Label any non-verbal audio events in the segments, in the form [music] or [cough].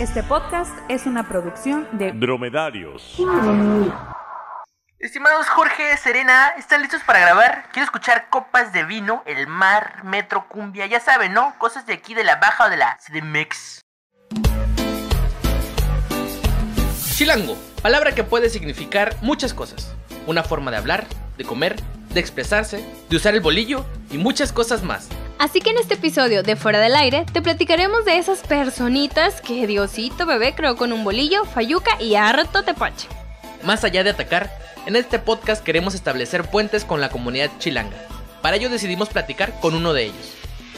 Este podcast es una producción de Dromedarios. Estimados Jorge, Serena, ¿están listos para grabar? Quiero escuchar copas de vino, el mar, metro, cumbia, ya saben, ¿no? Cosas de aquí de la baja o de la CDMX. Chilango, palabra que puede significar muchas cosas. Una forma de hablar, de comer, de expresarse, de usar el bolillo y muchas cosas más. Así que en este episodio de Fuera del Aire te platicaremos de esas personitas que Diosito bebé creó con un bolillo, fayuca y harto tepache. Más allá de atacar, en este podcast queremos establecer puentes con la comunidad chilanga. Para ello decidimos platicar con uno de ellos.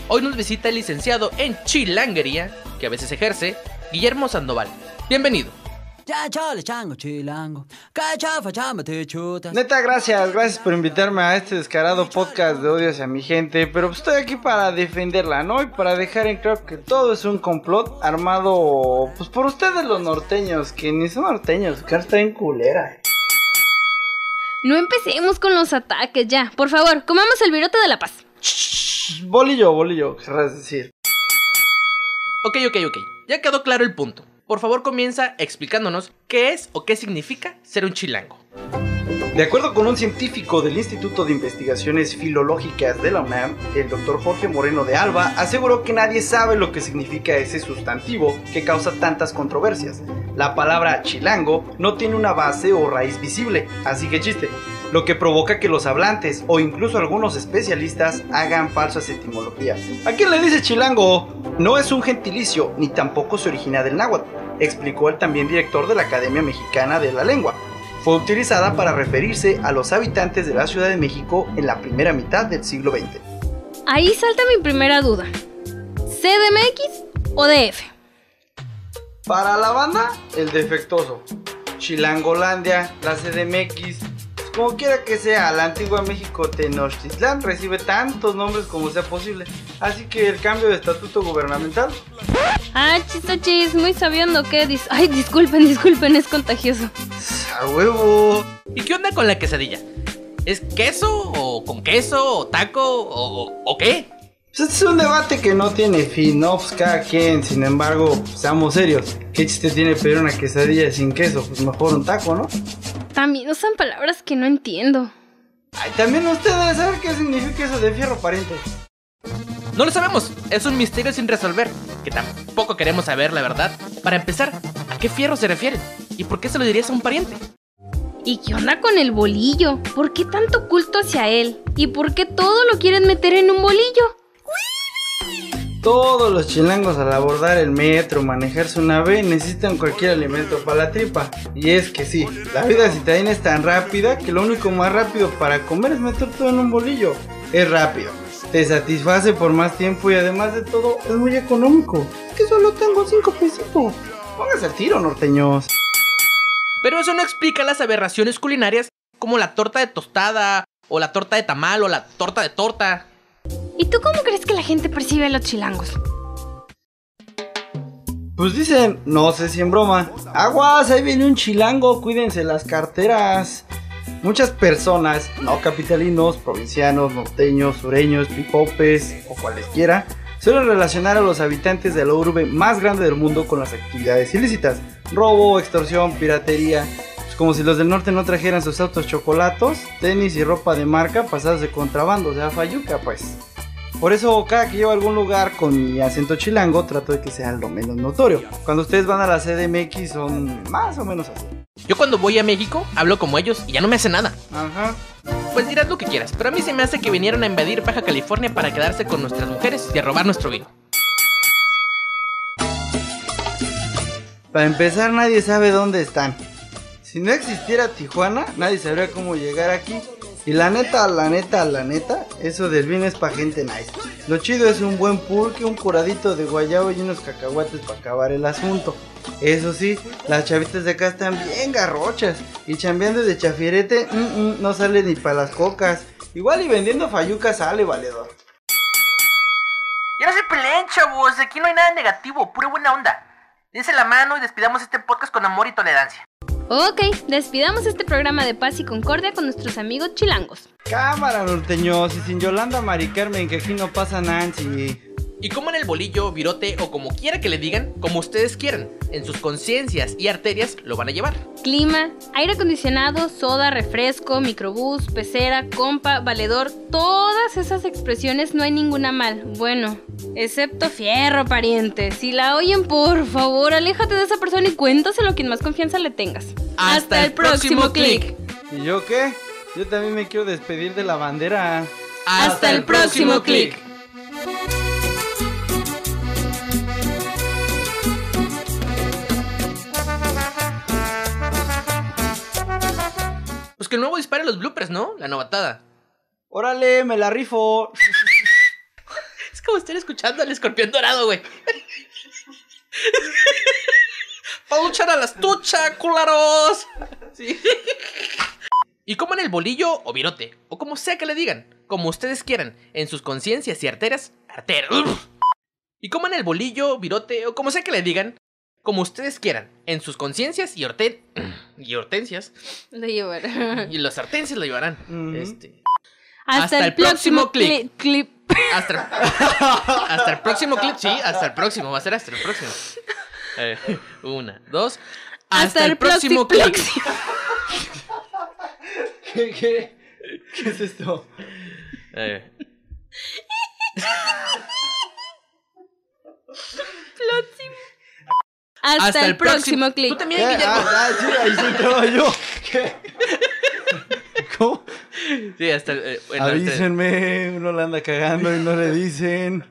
Hoy nos visita el licenciado en chilanguería, que a veces ejerce, Guillermo Sandoval. Bienvenido. Ya, chale, chango, chilango. Cachafa, chamba, te chutas. Neta, gracias, gracias por invitarme a este descarado podcast de odio hacia mi gente. Pero pues, estoy aquí para defenderla, ¿no? Y para dejar en claro que todo es un complot armado, pues por ustedes los norteños, que ni son norteños, que está en culera. No empecemos con los ataques ya. Por favor, comamos el virote de la paz. Shh, bolillo, bolillo, querrás decir. Ok, ok, ok. Ya quedó claro el punto. Por favor comienza explicándonos qué es o qué significa ser un chilango. De acuerdo con un científico del Instituto de Investigaciones Filológicas de la UNAM, el doctor Jorge Moreno de Alba aseguró que nadie sabe lo que significa ese sustantivo que causa tantas controversias. La palabra chilango no tiene una base o raíz visible, así que chiste, lo que provoca que los hablantes o incluso algunos especialistas hagan falsas etimologías. ¿A quién le dice chilango? No es un gentilicio ni tampoco se origina del náhuatl, explicó el también director de la Academia Mexicana de la Lengua fue utilizada para referirse a los habitantes de la Ciudad de México en la primera mitad del siglo XX. Ahí salta mi primera duda. ¿CDMX o DF? Para la banda, el defectuoso. Chilangolandia, la CDMX, como quiera que sea, la antigua México Tenochtitlán recibe tantos nombres como sea posible. Así que el cambio de estatuto gubernamental. Ah, chistochis, muy sabiendo que... Dis Ay, disculpen, disculpen, es contagioso. ¡A huevo! ¿Y qué onda con la quesadilla? ¿Es queso o con queso o taco o, o qué? Pues este es un debate que no tiene fin, ¿no? Pues cada quien, sin embargo, seamos serios. ¿Qué chiste tiene pedir una quesadilla sin queso? Pues mejor un taco, ¿no? También usan palabras que no entiendo. Ay, también ustedes saben qué significa eso de fierro pariente. No lo sabemos, es un misterio sin resolver, que tampoco queremos saber la verdad. Para empezar, ¿a qué fierro se refieren? ¿Y por qué se lo dirías a un pariente? ¿Y qué onda con el bolillo? ¿Por qué tanto culto hacia él? ¿Y por qué todo lo quieren meter en un bolillo? Todos los chilangos al abordar el metro, manejar su nave, necesitan cualquier alimento para la tripa. Y es que sí, la vida citadina es tan rápida que lo único más rápido para comer es meter todo en un bolillo. Es rápido, te satisface por más tiempo y además de todo es muy económico. Es que solo tengo 5 pesitos. Póngase al tiro, norteños. Pero eso no explica las aberraciones culinarias como la torta de tostada, o la torta de tamal, o la torta de torta. ¿Y tú cómo crees que la gente percibe a los chilangos? Pues dicen, no sé si en broma. Aguas, ahí viene un chilango, cuídense las carteras. Muchas personas, no capitalinos, provincianos, norteños, sureños, pipopes o cualesquiera, suelen relacionar a los habitantes de la urbe más grande del mundo con las actividades ilícitas. Robo, extorsión, piratería. Pues como si los del norte no trajeran sus autos chocolatos, tenis y ropa de marca pasados de contrabando, o sea, fayuca pues. Por eso cada que llevo a algún lugar con mi acento chilango trato de que sea lo menos notorio. Cuando ustedes van a la CDMX son más o menos así. Yo cuando voy a México hablo como ellos y ya no me hace nada. Ajá. Pues dirás lo que quieras, pero a mí se me hace que vinieron a invadir Baja California para quedarse con nuestras mujeres y a robar nuestro vino. Para empezar nadie sabe dónde están. Si no existiera Tijuana, nadie sabría cómo llegar aquí. Y la neta, la neta, la neta, eso del vino es pa' gente nice. Lo chido es un buen pulque, un curadito de guayabo y unos cacahuates para acabar el asunto. Eso sí, las chavitas de acá están bien garrochas. Y chambeando de chafirete, mm, mm, no sale ni para las cocas. Igual y vendiendo fayuca sale, valedor. Ya no se peleen, chavos. Aquí no hay nada negativo, pura buena onda. Dense la mano y despidamos este podcast con amor y tolerancia. Ok, despidamos este programa de paz y concordia con nuestros amigos chilangos. Cámara, norteños, y sin Yolanda Mari Carmen, que aquí no pasa Nancy. Y coman el bolillo, virote o como quiera que le digan, como ustedes quieran. En sus conciencias y arterias lo van a llevar. Clima, aire acondicionado, soda, refresco, microbús, pecera, compa, valedor, todas esas expresiones no hay ninguna mal. Bueno, excepto fierro, pariente. Si la oyen, por favor, aléjate de esa persona y cuéntaselo a quien más confianza le tengas. Hasta el próximo clic. ¿Y yo qué? Yo también me quiero despedir de la bandera. Hasta el próximo clic. Que el nuevo dispare los bloopers, ¿no? La novatada. Órale, me la rifo. [laughs] Es como estar escuchando al escorpión dorado, güey. [laughs] Para luchar a las tuchas, cularos. Sí. Y coman el bolillo o virote, o como sea que le digan, como ustedes quieran, en sus conciencias y arterias. Arteras. Y coman el bolillo, virote, o como sea que le digan, como ustedes quieran, en sus conciencias y, horte y hortensias. Lo llevará. [laughs] Y los hortensias lo llevarán. Este. Hasta, Hasta el, el próximo clip. Hasta, [laughs] hasta el próximo clip, sí, hasta el próximo, va a ser hasta el próximo. Eh, una, dos. Hasta, el próximo clip. [laughs] ¿Qué, qué? ¿Qué es esto? Eh, Hasta, el próximo clip. Tú también, ¿Qué? Guillermo. Ah, ah, sí, ahí sí yo. ¿Qué? ¿Cómo? Sí, hasta el. eh, bueno, hasta el- Avísenme, uno la anda cagando y no le dicen.